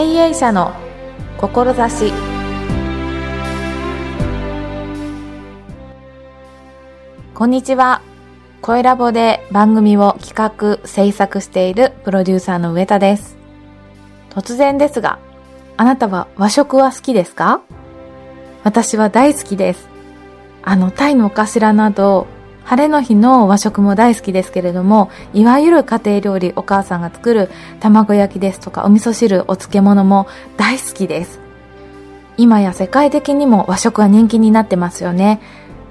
経営者の志。こんにちは。声ラボで番組を企画制作しているプロデューサーの上田です。突然ですがあなたは和食は好きですか？私は大好きです。あのタイのお頭など晴れの日の和食も大好きですけれども、いわゆる家庭料理、お母さんが作る卵焼きですとか、お味噌汁、お漬物も大好きです。今や世界的にも和食は人気になってますよね。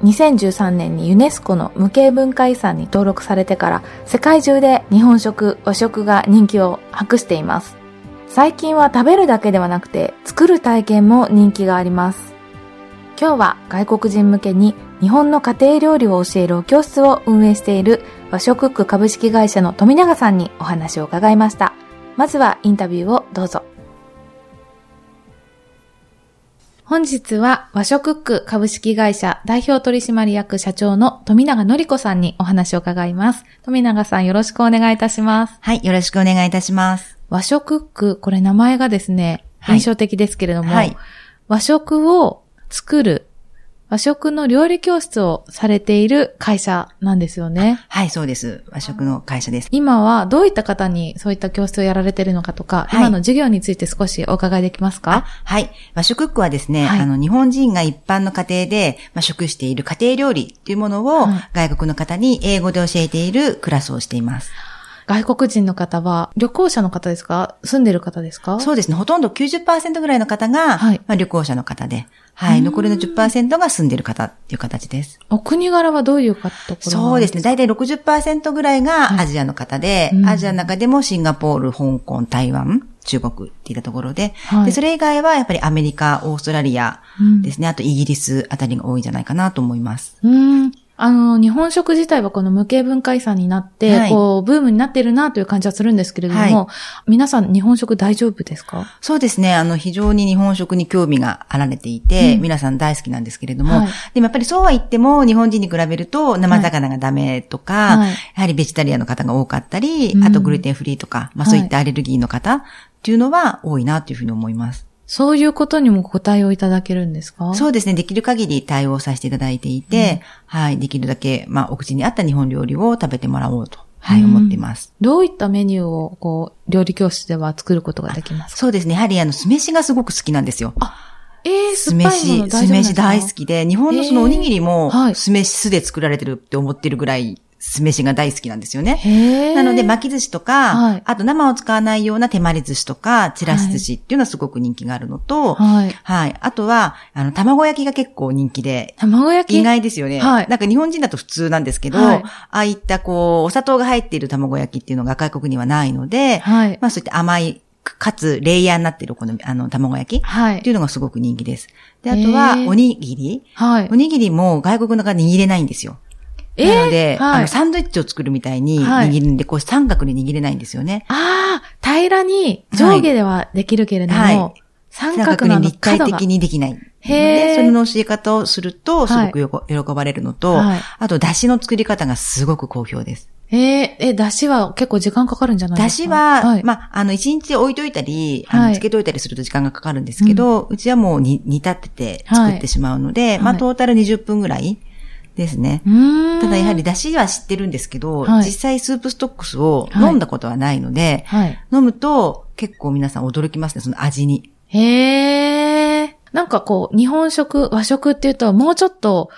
2013年にユネスコの無形文化遺産に登録されてから世界中で日本食、和食が人気を博しています。最近は食べるだけではなくて作る体験も人気があります。今日は外国人向けに日本の家庭料理を教えるお教室を運営している和食区株式会社の富永さんにお話を伺いました。まずはインタビューをどうぞ。本日は和食区株式会社代表取締役社長の富永のり子さんにお話を伺います。富永さんよろしくお願いいたします。はい、よろしくお願いいたします。和食区、これ名前がですね、印象的ですけれども、はい、和食を作る和食の料理教室をされている会社なんですよね。はい、そうです。和食の会社です。今はどういった方にそういった教室をやられているのかとか、はい、今の授業について少しお伺いできますか？はい。和食ックはですね、はい、あの、日本人が一般の家庭で、まあ、食している家庭料理というものを、外国の方に英語で教えているクラスをしています。外国人の方は旅行者の方ですか？住んでる方ですか？そうですね。ほとんど90%ぐらいの方が、はい、まあ、旅行者の方で、はい。残りの10%が住んでる方っていう形です。お国柄はどういう方そうですね。大体60%ぐらいがアジアの方で、はいアジアの中でもシンガポール、香港、台湾、中国っていったところではい、で、それ以外はやっぱりアメリカ、オーストラリアですね、うん、あとイギリスあたりが多いんじゃないかなと思います。うんあの、日本食自体はこの無形文化遺産になって、はい、こう、ブームになっているなという感じはするんですけれども、はい、皆さん日本食大丈夫ですか？そうですね。あの、非常に日本食に興味があられていて、うん、皆さん大好きなんですけれども、はい、でもやっぱりそうは言っても、日本人に比べると生魚がダメとか、やはりベジタリアンの方が多かったり、あとグルテンフリーとか、まあそういったアレルギーの方っていうのは多いなというふうに思います。そういうことにもご対応いただけるんですか？そうですね。できる限り対応させていただいていて、うん、はい。できるだけ、まあ、お口に合った日本料理を食べてもらおうと。はい、思っています。どういったメニューを、こう、料理教室では作ることができますか？そうですね。やはり、あの、酢飯がすごく好きなんですよ。あ、ええー、酢飯、酢飯大好きで、日本のそのおにぎりも、酢飯酢で作られてるって思ってるぐらい酢飯が大好きなんですよね。なので巻き寿司とか、はい、あと生を使わないような手まり寿司とか、ちらし寿司っていうのはすごく人気があるのと、はい。はい。あとは、あの、卵焼きが結構人気で。卵焼き？意外ですよね。はい。なんか日本人だと普通なんですけど、はい、ああいったこう、お砂糖が入っている卵焼きっていうのが外国にはないので、はい。まあそういった甘い、かつ、レイヤーになっているこの、あの、卵焼きはい。っていうのがすごく人気です。で、あとは、おにぎりはい。おにぎりも外国の方握れないんですよ。なので、はい、あの、サンドイッチを作るみたいに握るんで、こう三角に握れないんですよね。ああ、平らに上下ではできるけれども、はい、三角に立体的にできない。へそれの教え方をすると、すごくよ、喜ばれるのと、はい、あと、出汁の作り方がすごく好評です。えええ、出汁は結構時間かかるんじゃないですか？出汁は、はい、まあ、あの、一日置いといたり、あの、漬けといたりすると時間がかかるんですけど、うちはもう煮立ってて作ってしまうので、まあ、トータル20分ぐらいですね。ただやはり出汁は知ってるんですけど、はい、実際スープストックスを飲んだことはないので、はい、飲むと結構皆さん驚きますね、その味に。へー。なんかこう、日本食、和食っていうと、もうちょっと、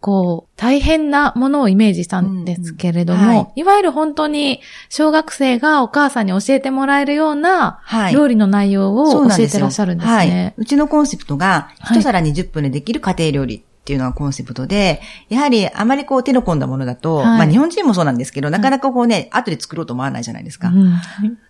こう、大変なものをイメージしたんですけれども、うん。はい、いわゆる本当に小学生がお母さんに教えてもらえるような料理の内容を教えてらっしゃるんですね。はい、はうちのコンセプトが、一皿20分でできる家庭料理っていうのがコンセプトで、やはりあまりこう手の込んだものだと、はい、まあ日本人もそうなんですけど、なかなかこうね、後で作ろうと思わないじゃないですか。うん、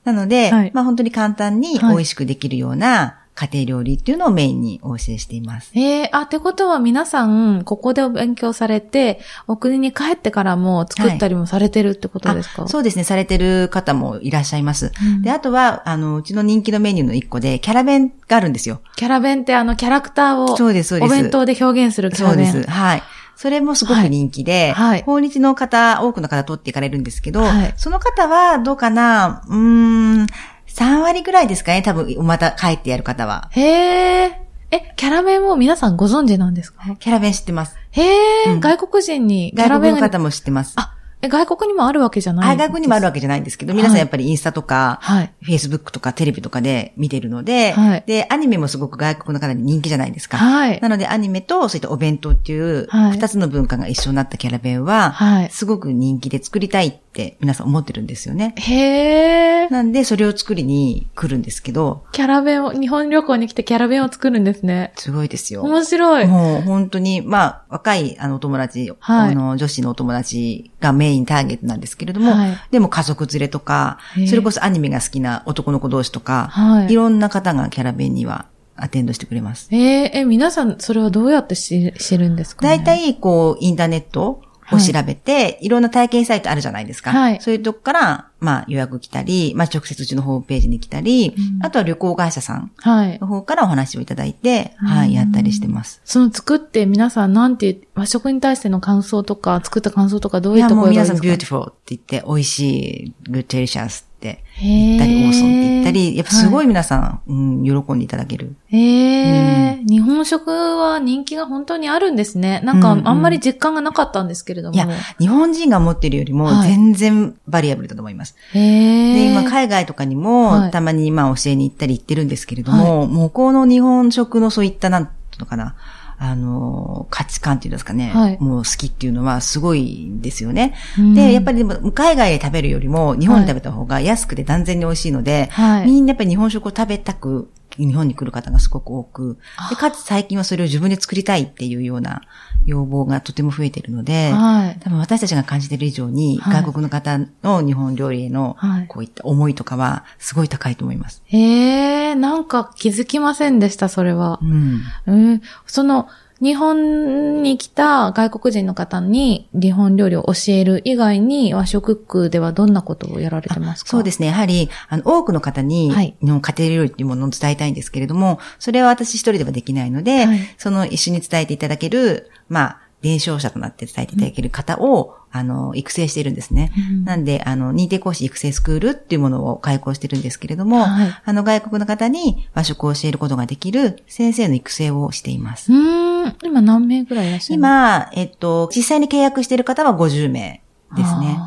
なので、はい、まあ本当に簡単に美味しくできるような、家庭料理っていうのをメインにお教えしています。ええー、あ、ってことは皆さん、ここでお勉強されて、お国に帰ってからも作ったりもされてるってことですか、はい、そうですね、されてる方もいらっしゃいます。うん、で、あとは、あの、うちの人気のメニューの一個で、キャラ弁があるんですよ。キャラ弁ってあの、キャラクターを、そうです、そうです。お弁当で表現するキャラ弁。そうです。はい。それもすごく人気で、はいはい、訪日の方、多くの方取っていかれるんですけど、はい、その方はどうかな？うーん、3割ぐらいですかね、多分、また帰ってやる方は。へえ。え、キャラ弁を皆さんご存知なんですか？キャラ弁知ってます。へえ、うん、外国人にキャラ弁外国の方も知ってます。あ、え、外国にもあるわけじゃない外国にもあるわけじゃないんですけど、皆さんやっぱりインスタとか、はい、フェイスブックとかテレビとかで見てるので、はい、で、アニメもすごく外国の方に人気じゃないですか。はい、なのでアニメとそういったお弁当っていう二つの文化が一緒になったキャラ弁は、はい、すごく人気で作りたいって皆さん思ってるんですよね。へー。なんでそれを作りに来るんですけど。キャラ弁を、日本旅行に来てキャラ弁を作るんですね。すごいですよ。面白い。もう本当に、まあ、若いあのお友達、はい、あの女子のお友達がメインターゲットなんですけれども、はい、でも家族連れとか、それこそアニメが好きな男の子同士とか、はい、いろんな方がキャラ弁にはアテンドしてくれます。えー、え、皆さん、それはどうやって知るんですか、ね、大体、こう、インターネットを調べて、はい、いろんな体験サイトあるじゃないですか。はい。そういうとこから、まあ予約来たり、まあ直接うちのホームページに来たり、うん、あとは旅行会社さんの方からお話をいただいて、はい、はい、やったりしてます。その作って皆さんなんて、和食に対しての感想とか、作った感想とかどういった声がいいですか？いやもう皆さん beautiful って言って、美味しい、good delicious って言ったり、オーソンって言ったり、やっぱすごい皆さん、はい、うん、喜んでいただける。へえ、うん、日本食は人気が本当にあるんですね。なんか、あんまり実感がなかったんですけれども。うんうん、いや、日本人が持ってるよりも全然バリアブルだと思います。はい、へで、今海外とかにも、たまに今教えに行ったり行ってるんですけれども、はい、向こうの日本食のそういった、なんていうのかな、あの、価値観っていうんですかね、はい、もう好きっていうのはすごいんですよね。で、やっぱりでも海外で食べるよりも日本で食べた方が安くて断然に美味しいので、はい、みんなやっぱり日本食を食べたく日本に来る方がすごく多く、でかつ最近はそれを自分で作りたいっていうような要望がとても増えているので、はい、多分私たちが感じている以上に、はい、外国の方の日本料理へのこういった思いとかはすごい高いと思います。へえ、なんか気づきませんでした、それは。うん。えー、その、日本に来た外国人の方に日本料理を教える以外に和食区ではどんなことをやられてますか？そうですね。やはり、あの、多くの方に、日本家庭料理っていうものを伝えたいんですけれども、それは私一人ではできないので、はい、その一緒に伝えていただける、まあ、伝承者となって伝えていただける方を、あの、育成しているんですね。うん、なんで、あの、認定講師育成スクールっていうものを開講してるんですけれども、はい、あの、外国の方に和食を教えることができる先生の育成をしています。うん。今何名ぐらいいらっしゃる？今、えっと、実際に契約している方は50名ですね。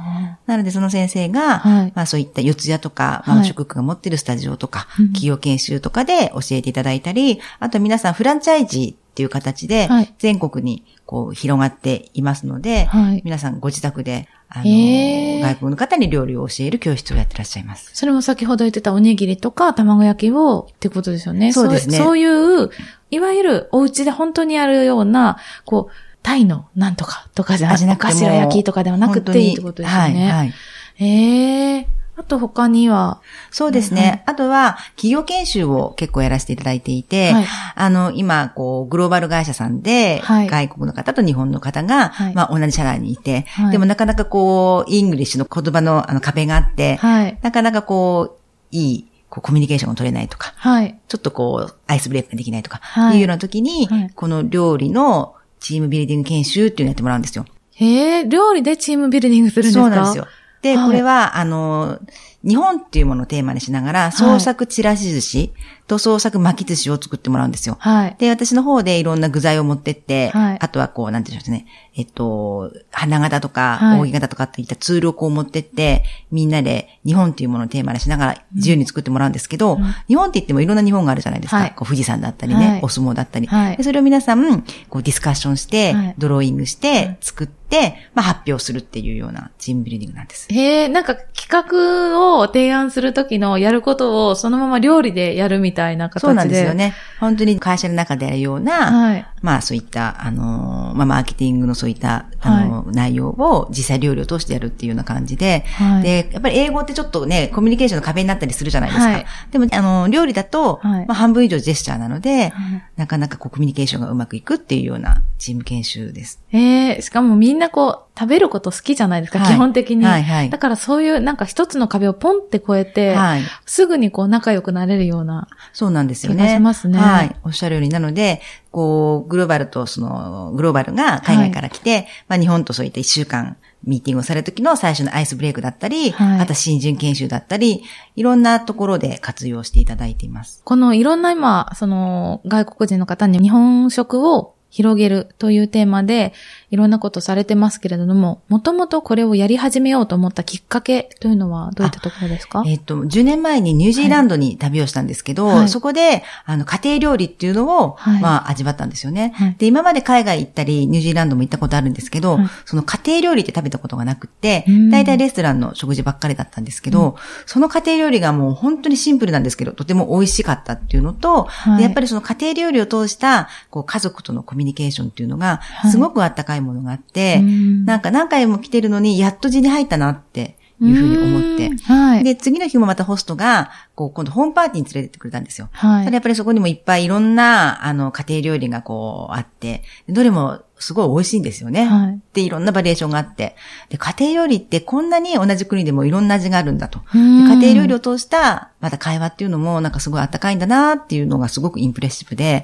なので、その先生が、はい、まあそういった四谷とか、まあ、食区が持ってるスタジオとか、はい、企業研修とかで教えていただいたり、あと皆さんフランチャイジっていう形で、全国にこう広がっていますので、はい、皆さんご自宅で、あの、外国の方に料理を教える教室をやってらっしゃいます。それも先ほど言ってたおにぎりとか卵焼きをってことですよね。そうですね。そういう、いわゆるお家で本当にあるような、こう、タイのなんとかとかじゃなくて、頭焼きとかではなくていいってことですよね。はい、はい。ええーあと他には？そうですね。はい、あとは、企業研修を結構やらせていただいていて、はい、あの、今、こう、グローバル会社さんで、はい、外国の方と日本の方が、まあ、同じ社内にいて、でもなかなかこう、 English の言葉のあの壁があって、なかなかこう、いい、こうコミュニケーションが取れないとか、はい、ちょっとこう、アイスブレイクができないとか、はい、いうような時に、はい、この料理のチームビルディング研修っていうのをやってもらうんですよ。へえ、料理でチームビルディングするんですか？そうなんですよ。で、これは、あの、日本っていうものをテーマにしながら、創作ちらし寿司と創作巻き寿司を作ってもらうんですよ。はい。で、私の方でいろんな具材を持ってって、はい。あとはこう、なんていうんですね。えっと、花形とか、扇形とかっていったツールをこう持ってって、みんなで日本っていうものをテーマにしながら自由に作ってもらうんですけど、うん、日本って言ってもいろんな日本があるじゃないですか。はい、こう富士山だったりね、はい、お相撲だったり。はい、それを皆さん、こうディスカッションして、ドローイングして、作って、まあ発表するっていうようなチームビルディングなんです。へえ、なんか企画を提案するときのやることをそのまま料理でやるみたいな形で。そうなんですよね。本当に会社の中でやるような、はい、まあそういった、あの、まあマーケティングのそういった、あの、はい、内容を実際料理を通してやるっていうような感じで、はい、で、やっぱり英語ってちょっとね、コミュニケーションの壁になったりするじゃないですか。はい、でも、あの、料理だと、まあ半分以上ジェスチャーなので、なかなかこうコミュニケーションがうまくいくっていうようなチーム研修です。ええー、しかもみんなこう、食べること好きじゃないですか、基本的に。はいはい。だからそういうなんか一つの壁をポンって越えて、はい、すぐにこう仲良くなれるような。そうなんですよね。しますね。はい。おっしゃるように、なので、こう、グローバルとその、グローバルが海外から来て、はい、まあ日本とそういった一週間、ミーティングをされる時の最初のアイスブレイクだったり、はい、あと新人研修だったり、いろんなところで活用していただいています。このいろんな今、その外国人の方に日本食を広げるというテーマで、いろんなことされてますけれども、もともとこれをやり始めようと思ったきっかけというのはどういったところですか？えっ、と、10年前にニュージーランドに旅をしたんですけど、はい、そこで、あの、家庭料理っていうのを、はい、まあ、味わったんですよね、はい、で、今まで海外行ったり、ニュージーランドも行ったことあるんですけど、その家庭料理って食べたことがなくて、大体レストランの食事ばっかりだったんですけど、その家庭料理がもう本当にシンプルなんですけど、とても美味しかったっていうのと、やっぱりその家庭料理を通した、こう、家族とのコミュニケーションっていうのが、すごくあったかいものがあって、なんか何回も来てるのに、やっと地に入ったなっていうふうに思って。はい。で、次の日もまたホストが、こう、今度ホームパーティーに連れてってくれたんですよ。はい。ただやっぱりそこにもいっぱいいろんな、あの、家庭料理がこう、あって、どれもすごい美味しいんですよね。はい。で、いろんなバリエーションがあって。で、家庭料理ってこんなに同じ国でもいろんな味があるんだと。家庭料理を通した、また会話っていうのもなんかすごいあったかいんだなっていうのがすごくインプレッシブで。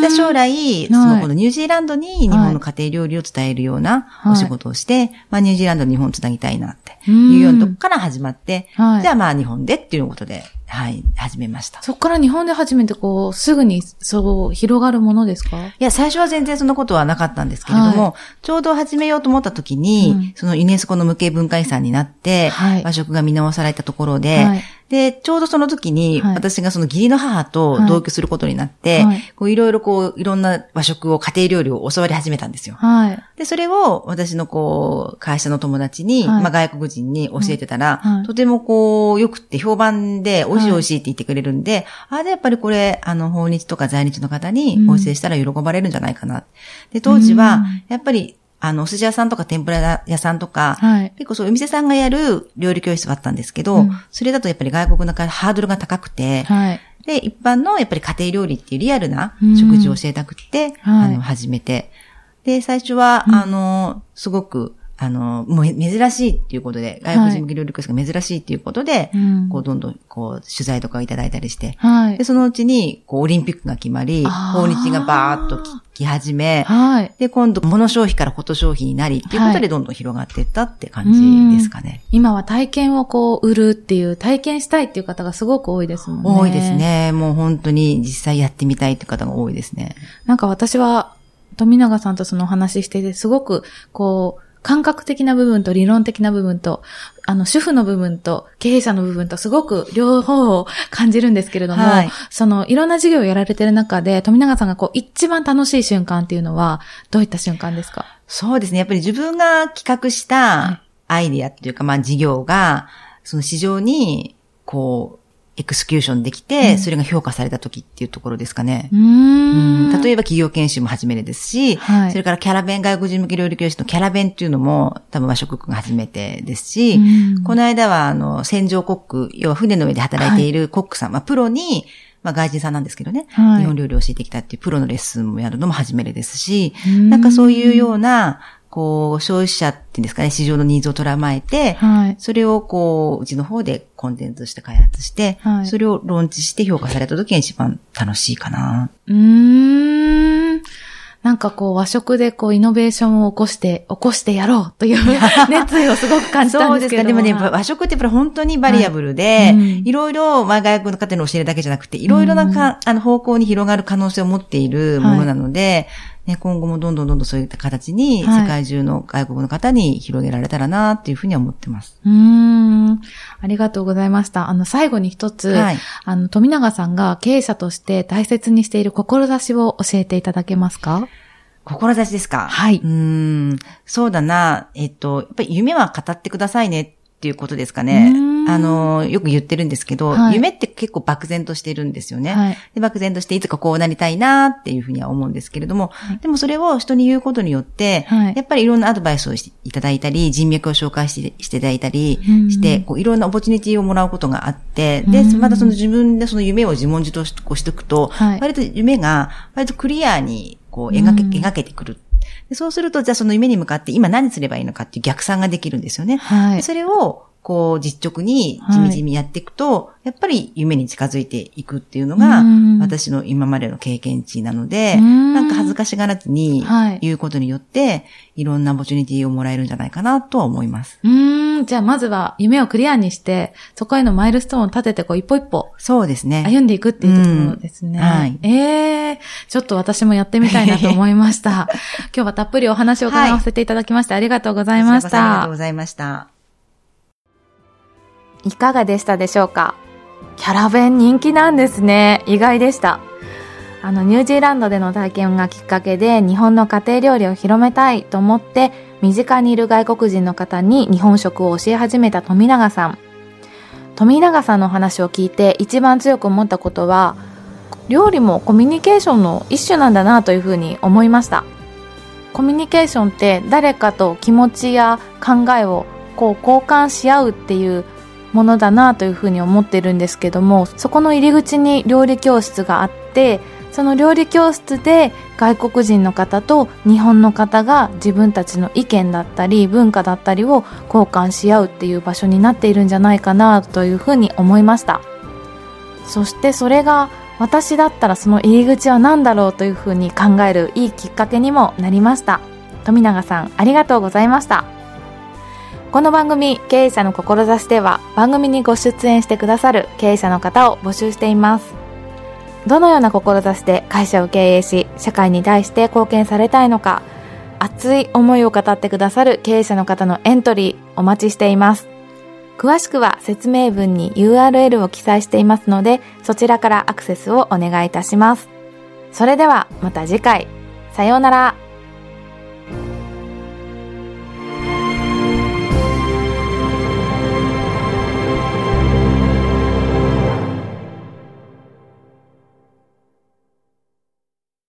で、将来、そのこのニュージーランドに日本の家庭料理を伝えるようなお仕事をして、はい、まあニュージーランドに日本をつなぎたいなっていうようなとこから始まって、じゃあまあ日本でっていうことではい、始めました。そこから日本で始めて、こう、すぐに、そう、広がるものですか？いや、最初は全然そんなことはなかったんですけれども、はい、ちょうど始めようと思った時に、うん、そのユネスコの無形文化遺産になって、はい、和食が見直されたところで、はい、で、ちょうどその時に、私がその義理の母と同居することになって、はい、こういろいろこう、いろんな和食を、家庭料理を教わり始めたんですよ。はい。で、それを私のこう、会社の友達に、はい、まあ外国人に教えてたら、はい、とてもこう、よくって評判で、美味しい美味しいって言ってくれるんで、ああ、で、やっぱりこれ、あの、訪日とか在日の方にお教えしたら喜ばれるんじゃないかな。で、当時は、やっぱり、あの、お寿司屋さんとか天ぷら屋さんとか、はい、結構そういうお店さんがやる料理教室はあったんですけど、うん、それだとやっぱり外国のハードルが高くて、はい、で、一般のやっぱり家庭料理っていうリアルな食事を教えたくて、うん、あの、始めて、で、最初は、うん、あの、すごく、あの、もう珍しいっていうことで、外国人向け料理教室が珍しいっていうことで、はい、こう、どんどん、こう、取材とかいただいたりして、はい、で、そのうちに、こう、オリンピックが決まり、訪日がバーっとき始め、はい、で、今度、物消費からこと消費になり、っていうことでどんどん広がっていったって感じですかね。今は体験をこう、売るっていう、体験したいっていう方がすごく多いですもんね。多いですね。もう本当に実際やってみたいっていう方が多いですね。なんか私は、富永さんとそのお話ししてて、すごく、こう、感覚的な部分と理論的な部分と、あの、主婦の部分と経営者の部分とすごく両方を感じるんですけれども、はい、その、いろんな事業をやられてる中で、富永さんがこう、一番楽しい瞬間っていうのは、どういった瞬間ですか？そうですね。やっぱり自分が企画したアイディアっていうか、まあ事業が、その市場に、こう、エクスキューションできて、それが評価された時っていうところですかね。うん、例えば企業研修も初めてですし、はい、それからキャラベン外国人向け料理教室のキャラベンっていうのも多分和食が初めてですし、この間はあの、戦場コック、要は船の上で働いているコックさん、はい、まあプロに、まあ外人さんなんですけどね、はい、日本料理を教えてきたっていうプロのレッスンもやるのも初めてですし、なんかそういうような、こう、消費者っていうんですかね、市場のニーズを捉まえて、はい、それをこう、うちの方でコンテンツして開発して、はい、それをローンチして評価された時が一番楽しいかな。うーん。なんかこう和食でこうイノベーションを起こして、起こしてやろうという 熱意をすごく感じたんですけど。そうですか。でもね、和食ってやっぱり本当にバリアブルで、はい。ろいろ、まあ外国の方に教えるだけじゃなくて、いろいろなか、うん、あの方向に広がる可能性を持っているものなので、はいね、今後もどんどんどんどんそういった形に、世界中の外国の方に広げられたらなっていうふうには思ってます。うん。ありがとうございました。あの、最後に一つ、はい、あの、富永さんが経営者として大切にしている志を教えていただけますか？志ですか？はい。うん。そうだな。えっと、やっぱり夢は語ってくださいねっていうことですかね。あの、よく言ってるんですけど、はい、夢って結構漠然としてるんですよね、はい、で。漠然としていつかこうなりたいなっていうふうには思うんですけれども、はい、でもそれを人に言うことによって、やっぱりいろんなアドバイスをいただいたり、人脈を紹介してしていただいたりして、こういろんなオポチュニティをもらうことがあって、で、またその自分でその夢を自問自答しこうしておくと、割と夢が割とクリアにこう描け描けてくる。でそうすると、じゃあその夢に向かって今何すればいいのかっていう逆算ができるんですよね。はい。それをこう、実直に地道にやっていくと、はい、やっぱり夢に近づいていくっていうのが、私の今までの経験値なので、んなんか恥ずかしがらずに言うことによって、はい、いろんなオポチュニティをもらえるんじゃないかなとは思います。うん、じゃあまずは夢をクリアにして、そこへのマイルストーンを立てて、こう一歩一歩。そうですね。歩んでいくっていうところですね。はい。ええー、ちょっと私もやってみたいなと思いました。今日はたっぷりお話を伺わせていただきまして、はい、ありがとうございました。ありがとうございました。いかがでしたでしょうか？キャラ弁人気なんですね。意外でした。あの、ニュージーランドでの体験がきっかけで日本の家庭料理を広めたいと思って身近にいる外国人の方に日本食を教え始めた富永さん。富永さんの話を聞いて一番強く思ったことは料理もコミュニケーションの一種なんだなというふうに思いました。コミュニケーションって誰かと気持ちや考えをこう交換し合うっていうものだなというふうに思ってるんですけどもそこの入り口に料理教室があってその料理教室で外国人の方と日本の方が自分たちの意見だったり文化だったりを交換し合うっていう場所になっているんじゃないかなというふうに思いました。そしてそれが私だったらその入り口は何だろうというふうに考えるいいきっかけにもなりました。富永さんありがとうございました。この番組経営者の志では番組にご出演してくださる経営者の方を募集しています。どのような志で会社を経営し社会に対して貢献されたいのか熱い思いを語ってくださる経営者の方のエントリーお待ちしています。詳しくは説明文に URL を記載していますのでそちらからアクセスをお願いいたします。それではまた次回。さようなら。